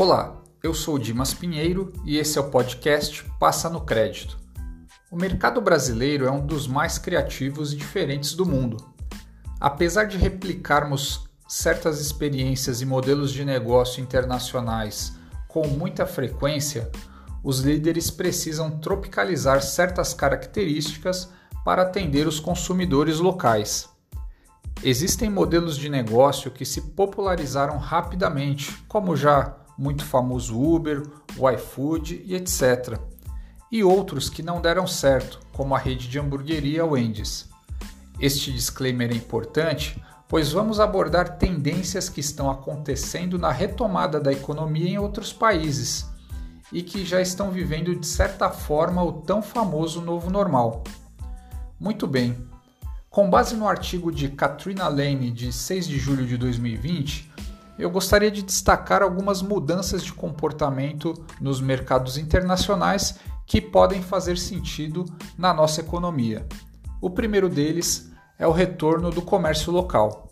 Olá, eu sou Dimas Pinheiro e esse é o podcast Passa no Crédito. O mercado brasileiro é um dos mais criativos e diferentes do mundo. Apesar de replicarmos certas experiências e modelos de negócio internacionais com muita frequência, os líderes precisam tropicalizar certas características para atender os consumidores locais. Existem modelos de negócio que se popularizaram rapidamente, como já muito famoso Uber, o iFood e etc. E outros que não deram certo, como a rede de hamburgueria Wendy's. Este disclaimer é importante, pois vamos abordar tendências que estão acontecendo na retomada da economia em outros países e que já estão vivendo de certa forma o tão famoso novo normal. Muito bem, com base no artigo de Katrina Lane de 6 de julho de 2020, eu gostaria de destacar algumas mudanças de comportamento nos mercados internacionais que podem fazer sentido na nossa economia. O primeiro deles é o retorno do comércio local.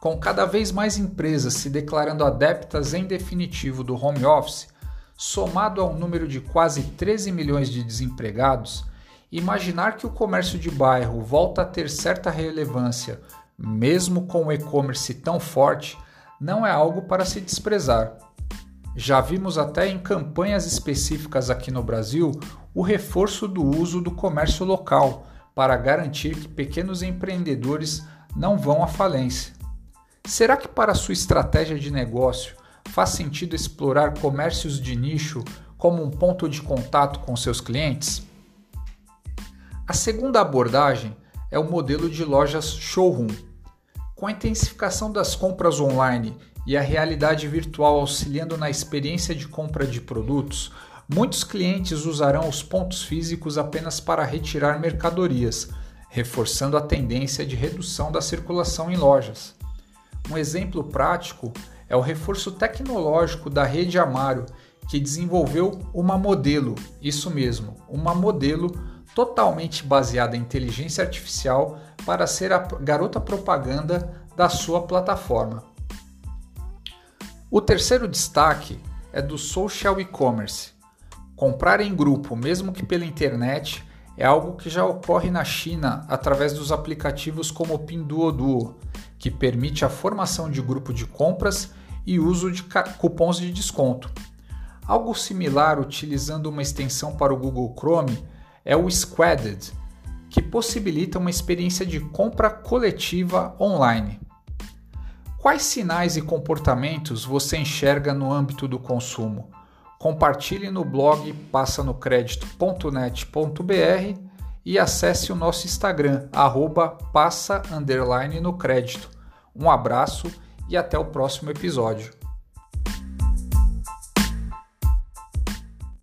Com cada vez mais empresas se declarando adeptas em definitivo do home office, somado ao número de quase 13 milhões de desempregados, Imaginar que o comércio de bairro volta a ter certa relevância, mesmo com o e-commerce tão forte, não é algo para se desprezar. Já vimos até em campanhas específicas aqui no Brasil o reforço do uso do comércio local para garantir que pequenos empreendedores não vão à falência. Será que, para sua estratégia de negócio, faz sentido explorar comércios de nicho como um ponto de contato com seus clientes? A segunda abordagem é o modelo de lojas showroom. Com a intensificação das compras online e a realidade virtual auxiliando na experiência de compra de produtos, muitos clientes usarão os pontos físicos apenas para retirar mercadorias, reforçando a tendência de redução da circulação em lojas. Um exemplo prático é o reforço tecnológico da rede Amaro, que desenvolveu uma modelo, isso mesmo, uma modelo totalmente baseada em inteligência artificial para ser a garota propaganda da sua plataforma. O terceiro destaque é do social e-commerce. Comprar em grupo, mesmo que pela internet, é algo que já ocorre na China através dos aplicativos como o Pinduoduo, que permite a formação de grupo de compras e uso de cupons de desconto. Algo similar utilizando uma extensão para o Google Chrome é o Squadded, que possibilita uma experiência de compra coletiva online. Quais sinais e comportamentos você enxerga no âmbito do consumo? Compartilhe no blog passanocredito.net.br e acesse o nosso Instagram, arroba passa no crédito. Um abraço e até o próximo episódio.